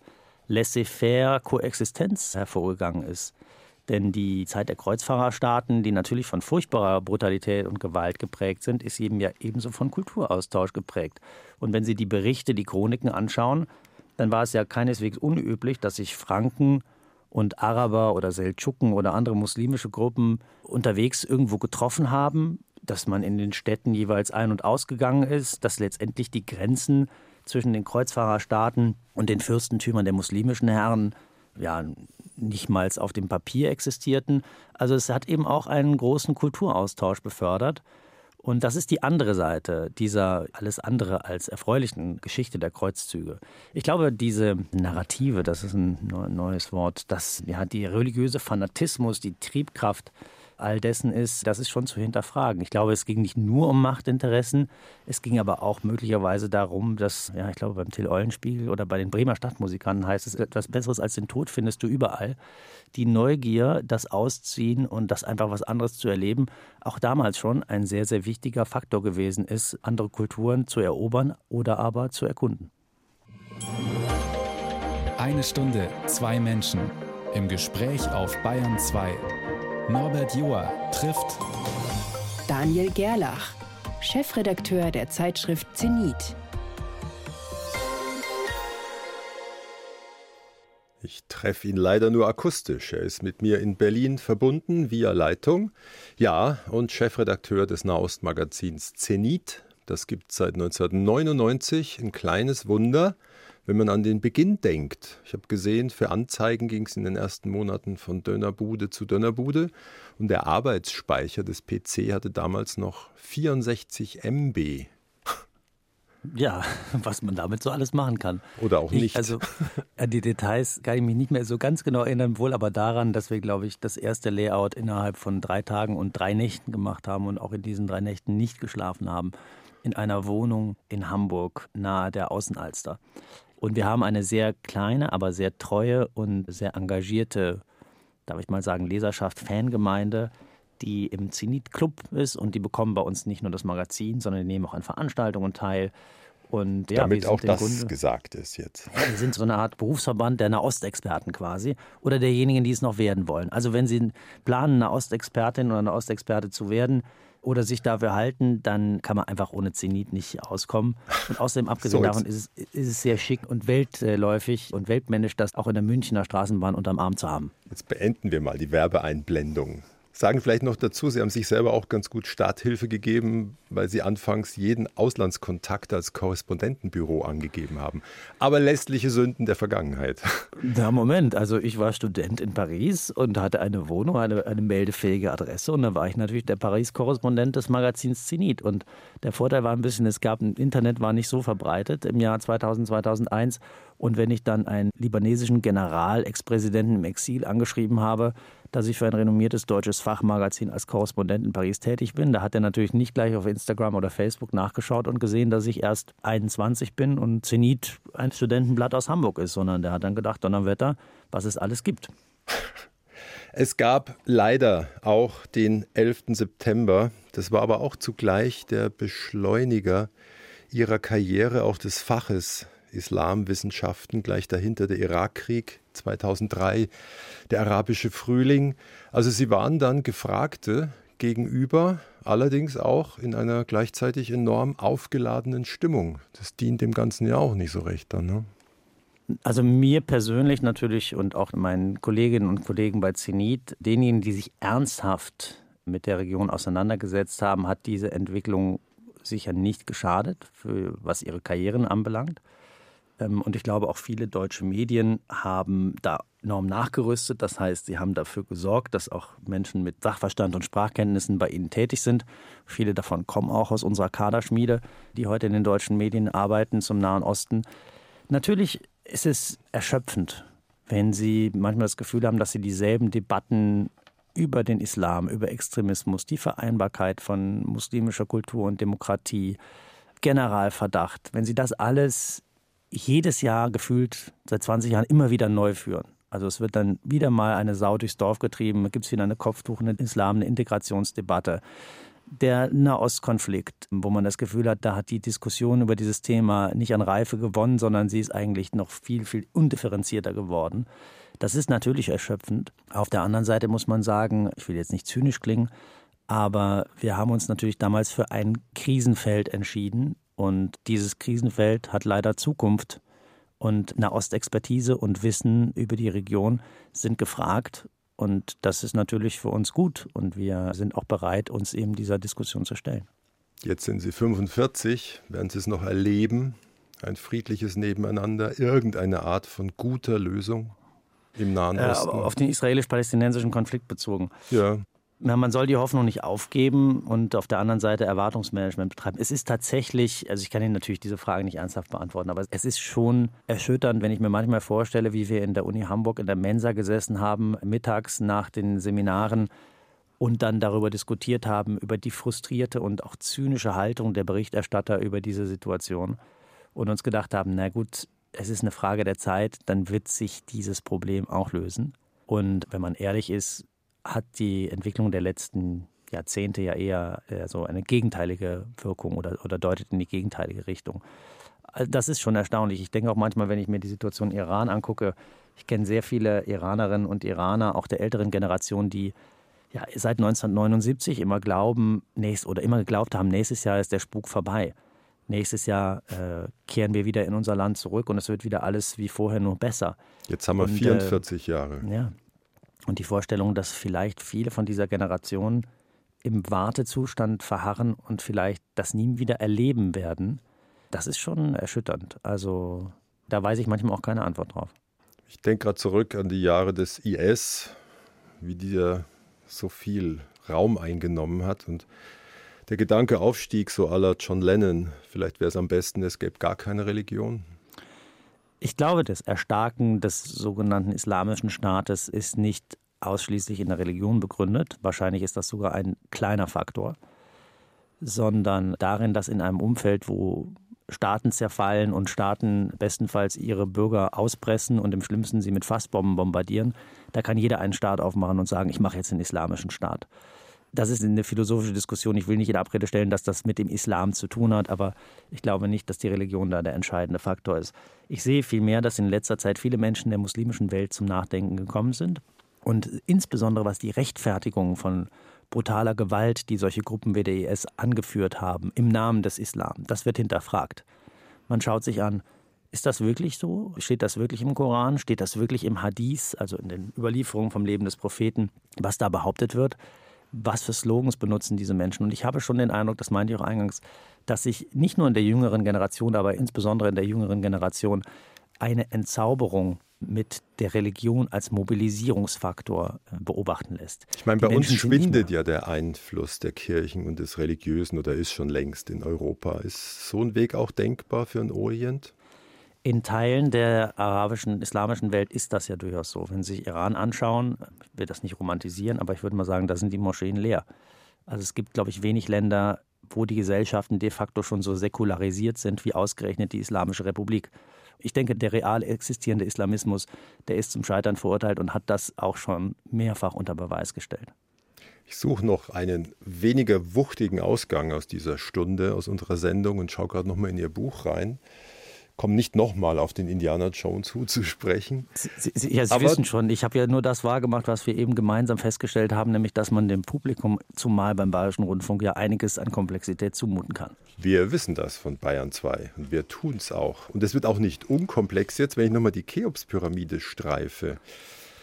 laissez-faire Koexistenz hervorgegangen ist. Denn die Zeit der Kreuzfahrerstaaten, die natürlich von furchtbarer Brutalität und Gewalt geprägt sind, ist eben ja ebenso von Kulturaustausch geprägt. Und wenn Sie die Berichte, die Chroniken anschauen, dann war es ja keineswegs unüblich, dass sich Franken und Araber oder Seldschuken oder andere muslimische Gruppen unterwegs irgendwo getroffen haben, dass man in den Städten jeweils ein- und ausgegangen ist, dass letztendlich die Grenzen zwischen den Kreuzfahrerstaaten und den Fürstentümern der muslimischen Herren ja nicht mal auf dem Papier existierten. Also es hat eben auch einen großen Kulturaustausch befördert. Und das ist die andere Seite dieser alles andere als erfreulichen Geschichte der Kreuzzüge. Ich glaube, diese Narrative, das ist ein neues Wort, dass ja die religiöse Fanatismus, die Triebkraft all dessen ist, das ist schon zu hinterfragen. Ich glaube, es ging nicht nur um Machtinteressen, es ging aber auch möglicherweise darum, dass, ja, ich glaube, beim Till Eulenspiegel oder bei den Bremer Stadtmusikanten heißt es, etwas Besseres als den Tod findest du überall. Die Neugier, das Ausziehen und das einfach was anderes zu erleben, auch damals schon ein sehr, sehr wichtiger Faktor gewesen ist, andere Kulturen zu erobern oder aber zu erkunden. Eine Stunde, zwei Menschen. Im Gespräch auf Bayern 2. Norbert Joa trifft Daniel Gerlach, Chefredakteur der Zeitschrift Zenit. Ich treffe ihn leider nur akustisch. Er ist mit mir in Berlin verbunden via Leitung. Ja, und Chefredakteur des Nahostmagazins Zenit. Das gibt es seit 1999. Ein kleines Wunder wenn man an den Beginn denkt, ich habe gesehen, für Anzeigen ging es in den ersten Monaten von Dönerbude zu Dönerbude und der Arbeitsspeicher des PC hatte damals noch 64 MB. Ja, [laughs] was man damit so alles machen kann. Oder auch nicht. Ich, also [laughs] an die Details kann ich mich nicht mehr so ganz genau erinnern, wohl aber daran, dass wir, glaube ich, das erste Layout innerhalb von drei Tagen und drei Nächten gemacht haben und auch in diesen drei Nächten nicht geschlafen haben. In einer Wohnung in Hamburg nahe der Außenalster. Und wir haben eine sehr kleine, aber sehr treue und sehr engagierte, darf ich mal sagen, Leserschaft, Fangemeinde, die im Zenit Club ist und die bekommen bei uns nicht nur das Magazin, sondern die nehmen auch an Veranstaltungen teil. Und, ja, Damit auch das Grunde, gesagt ist jetzt. Ja, wir sind so eine Art Berufsverband der Nahostexperten quasi oder derjenigen, die es noch werden wollen. Also wenn Sie planen, Nahostexpertin oder Nahostexperte zu werden, oder sich dafür halten, dann kann man einfach ohne Zenit nicht auskommen. Und außerdem, [laughs] abgesehen so davon, ist es, ist es sehr schick und weltläufig und weltmännisch, das auch in der Münchner Straßenbahn unterm Arm zu haben. Jetzt beenden wir mal die Werbeeinblendung. Sagen vielleicht noch dazu, Sie haben sich selber auch ganz gut Starthilfe gegeben, weil Sie anfangs jeden Auslandskontakt als Korrespondentenbüro angegeben haben. Aber lästliche Sünden der Vergangenheit. Na Moment, also ich war Student in Paris und hatte eine Wohnung, eine, eine meldefähige Adresse und da war ich natürlich der Paris-Korrespondent des Magazins Zenit. Und der Vorteil war ein bisschen, es gab, Internet war nicht so verbreitet im Jahr 2000, 2001 und wenn ich dann einen libanesischen General, Ex-Präsidenten im Exil angeschrieben habe, dass ich für ein renommiertes deutsches Fachmagazin als Korrespondent in Paris tätig bin, da hat er natürlich nicht gleich auf Instagram oder Facebook nachgeschaut und gesehen, dass ich erst 21 bin und Zenit ein Studentenblatt aus Hamburg ist, sondern der hat dann gedacht, Donnerwetter, was es alles gibt. Es gab leider auch den 11. September. Das war aber auch zugleich der Beschleuniger ihrer Karriere, auch des Faches Islamwissenschaften, gleich dahinter der Irakkrieg 2003, der arabische Frühling. Also sie waren dann Gefragte gegenüber, allerdings auch in einer gleichzeitig enorm aufgeladenen Stimmung. Das dient dem Ganzen ja auch nicht so recht dann. Ne? Also mir persönlich natürlich und auch meinen Kolleginnen und Kollegen bei Zenit, denjenigen, die sich ernsthaft mit der Region auseinandergesetzt haben, hat diese Entwicklung sicher nicht geschadet, was ihre Karrieren anbelangt. Ähm, und ich glaube, auch viele deutsche Medien haben da enorm nachgerüstet. Das heißt, sie haben dafür gesorgt, dass auch Menschen mit Sachverstand und Sprachkenntnissen bei ihnen tätig sind. Viele davon kommen auch aus unserer Kaderschmiede, die heute in den deutschen Medien arbeiten zum Nahen Osten. Natürlich ist es erschöpfend, wenn sie manchmal das Gefühl haben, dass sie dieselben Debatten über den Islam, über Extremismus, die Vereinbarkeit von muslimischer Kultur und Demokratie, Generalverdacht, wenn sie das alles jedes Jahr gefühlt seit 20 Jahren immer wieder neu führen. Also es wird dann wieder mal eine Sau durchs Dorf getrieben, gibt es wieder eine kopftuchende Islam, eine Integrationsdebatte. Der Nahostkonflikt, wo man das Gefühl hat, da hat die Diskussion über dieses Thema nicht an Reife gewonnen, sondern sie ist eigentlich noch viel, viel undifferenzierter geworden. Das ist natürlich erschöpfend. Auf der anderen Seite muss man sagen, ich will jetzt nicht zynisch klingen, aber wir haben uns natürlich damals für ein Krisenfeld entschieden, und dieses Krisenfeld hat leider Zukunft. Und Nahostexpertise und Wissen über die Region sind gefragt. Und das ist natürlich für uns gut. Und wir sind auch bereit, uns eben dieser Diskussion zu stellen. Jetzt sind Sie 45. Werden Sie es noch erleben, ein friedliches Nebeneinander, irgendeine Art von guter Lösung im Nahen Osten? Äh, auf den israelisch-palästinensischen Konflikt bezogen. Ja. Ja, man soll die Hoffnung nicht aufgeben und auf der anderen Seite Erwartungsmanagement betreiben. Es ist tatsächlich, also ich kann Ihnen natürlich diese Frage nicht ernsthaft beantworten, aber es ist schon erschütternd, wenn ich mir manchmal vorstelle, wie wir in der Uni Hamburg in der Mensa gesessen haben, mittags nach den Seminaren und dann darüber diskutiert haben, über die frustrierte und auch zynische Haltung der Berichterstatter über diese Situation und uns gedacht haben, na gut, es ist eine Frage der Zeit, dann wird sich dieses Problem auch lösen. Und wenn man ehrlich ist, hat die Entwicklung der letzten Jahrzehnte ja eher äh, so eine gegenteilige Wirkung oder, oder deutet in die gegenteilige Richtung. Das ist schon erstaunlich. Ich denke auch manchmal, wenn ich mir die Situation Iran angucke, ich kenne sehr viele Iranerinnen und Iraner, auch der älteren Generation, die ja, seit 1979 immer glauben, nächst, oder immer geglaubt haben, nächstes Jahr ist der Spuk vorbei. Nächstes Jahr äh, kehren wir wieder in unser Land zurück und es wird wieder alles wie vorher nur besser. Jetzt haben wir und, 44 äh, Jahre. Ja, und die Vorstellung, dass vielleicht viele von dieser Generation im Wartezustand verharren und vielleicht das nie wieder erleben werden, das ist schon erschütternd. Also da weiß ich manchmal auch keine Antwort drauf. Ich denke gerade zurück an die Jahre des IS, wie dieser so viel Raum eingenommen hat und der Gedanke aufstieg, so aller John Lennon, vielleicht wäre es am besten, es gäbe gar keine Religion. Ich glaube, das Erstarken des sogenannten Islamischen Staates ist nicht ausschließlich in der Religion begründet. Wahrscheinlich ist das sogar ein kleiner Faktor, sondern darin, dass in einem Umfeld, wo Staaten zerfallen und Staaten bestenfalls ihre Bürger auspressen und im schlimmsten sie mit Fassbomben bombardieren, da kann jeder einen Staat aufmachen und sagen, ich mache jetzt einen islamischen Staat. Das ist eine philosophische Diskussion. Ich will nicht in Abrede stellen, dass das mit dem Islam zu tun hat, aber ich glaube nicht, dass die Religion da der entscheidende Faktor ist. Ich sehe vielmehr, dass in letzter Zeit viele Menschen der muslimischen Welt zum Nachdenken gekommen sind und insbesondere was die Rechtfertigung von brutaler Gewalt, die solche Gruppen wie der IS angeführt haben, im Namen des Islam, das wird hinterfragt. Man schaut sich an, ist das wirklich so? Steht das wirklich im Koran? Steht das wirklich im Hadith, also in den Überlieferungen vom Leben des Propheten, was da behauptet wird? Was für Slogans benutzen diese Menschen. Und ich habe schon den Eindruck, das meinte ich auch eingangs, dass sich nicht nur in der jüngeren Generation, aber insbesondere in der jüngeren Generation eine Entzauberung mit der Religion als Mobilisierungsfaktor äh, beobachten lässt. Ich meine, bei uns schwindet ja der Einfluss der Kirchen und des Religiösen oder ist schon längst in Europa. Ist so ein Weg auch denkbar für den Orient? In Teilen der arabischen, islamischen Welt ist das ja durchaus so. Wenn Sie sich Iran anschauen, ich will das nicht romantisieren, aber ich würde mal sagen, da sind die Moscheen leer. Also es gibt, glaube ich, wenig Länder, wo die Gesellschaften de facto schon so säkularisiert sind wie ausgerechnet die Islamische Republik. Ich denke, der real existierende Islamismus, der ist zum Scheitern verurteilt und hat das auch schon mehrfach unter Beweis gestellt. Ich suche noch einen weniger wuchtigen Ausgang aus dieser Stunde, aus unserer Sendung und schaue gerade noch mal in Ihr Buch rein komme nicht nochmal auf den Indiana Jones zuzusprechen. Sie, Sie, ja, Sie Aber, wissen schon, ich habe ja nur das wahrgemacht, was wir eben gemeinsam festgestellt haben, nämlich, dass man dem Publikum, zumal beim Bayerischen Rundfunk, ja einiges an Komplexität zumuten kann. Wir wissen das von Bayern 2 und wir tun es auch. Und es wird auch nicht unkomplex jetzt, wenn ich nochmal die Cheops-Pyramide streife.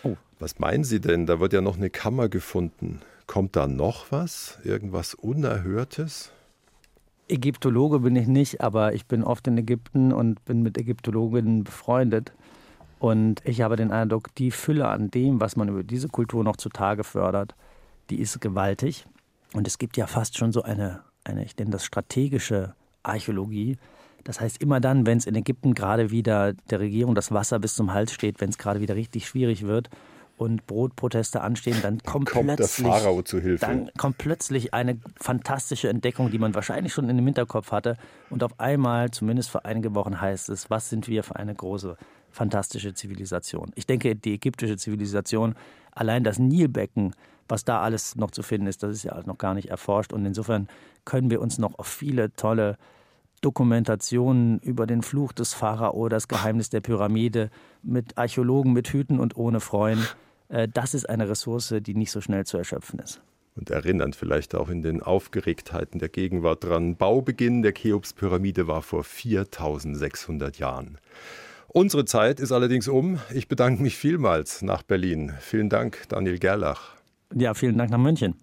Oh. Was meinen Sie denn? Da wird ja noch eine Kammer gefunden. Kommt da noch was? Irgendwas Unerhörtes? Ägyptologe bin ich nicht, aber ich bin oft in Ägypten und bin mit Ägyptologinnen befreundet. Und ich habe den Eindruck, die Fülle an dem, was man über diese Kultur noch zutage fördert, die ist gewaltig. Und es gibt ja fast schon so eine, eine ich nenne das strategische Archäologie. Das heißt, immer dann, wenn es in Ägypten gerade wieder der Regierung das Wasser bis zum Hals steht, wenn es gerade wieder richtig schwierig wird, und Brotproteste anstehen, dann kommt, kommt plötzlich, der Pharao zu Hilfe. Dann kommt plötzlich eine fantastische Entdeckung, die man wahrscheinlich schon in dem Hinterkopf hatte. Und auf einmal, zumindest für einige Wochen, heißt es, was sind wir für eine große, fantastische Zivilisation. Ich denke, die ägyptische Zivilisation, allein das Nilbecken, was da alles noch zu finden ist, das ist ja noch gar nicht erforscht. Und insofern können wir uns noch auf viele tolle Dokumentationen über den Fluch des Pharao, das Geheimnis der Pyramide, mit Archäologen, mit Hüten und ohne freuen. Äh, das ist eine Ressource, die nicht so schnell zu erschöpfen ist. Und erinnern vielleicht auch in den Aufgeregtheiten der Gegenwart dran. Baubeginn der Cheops-Pyramide war vor 4600 Jahren. Unsere Zeit ist allerdings um. Ich bedanke mich vielmals nach Berlin. Vielen Dank, Daniel Gerlach. Ja, vielen Dank nach München.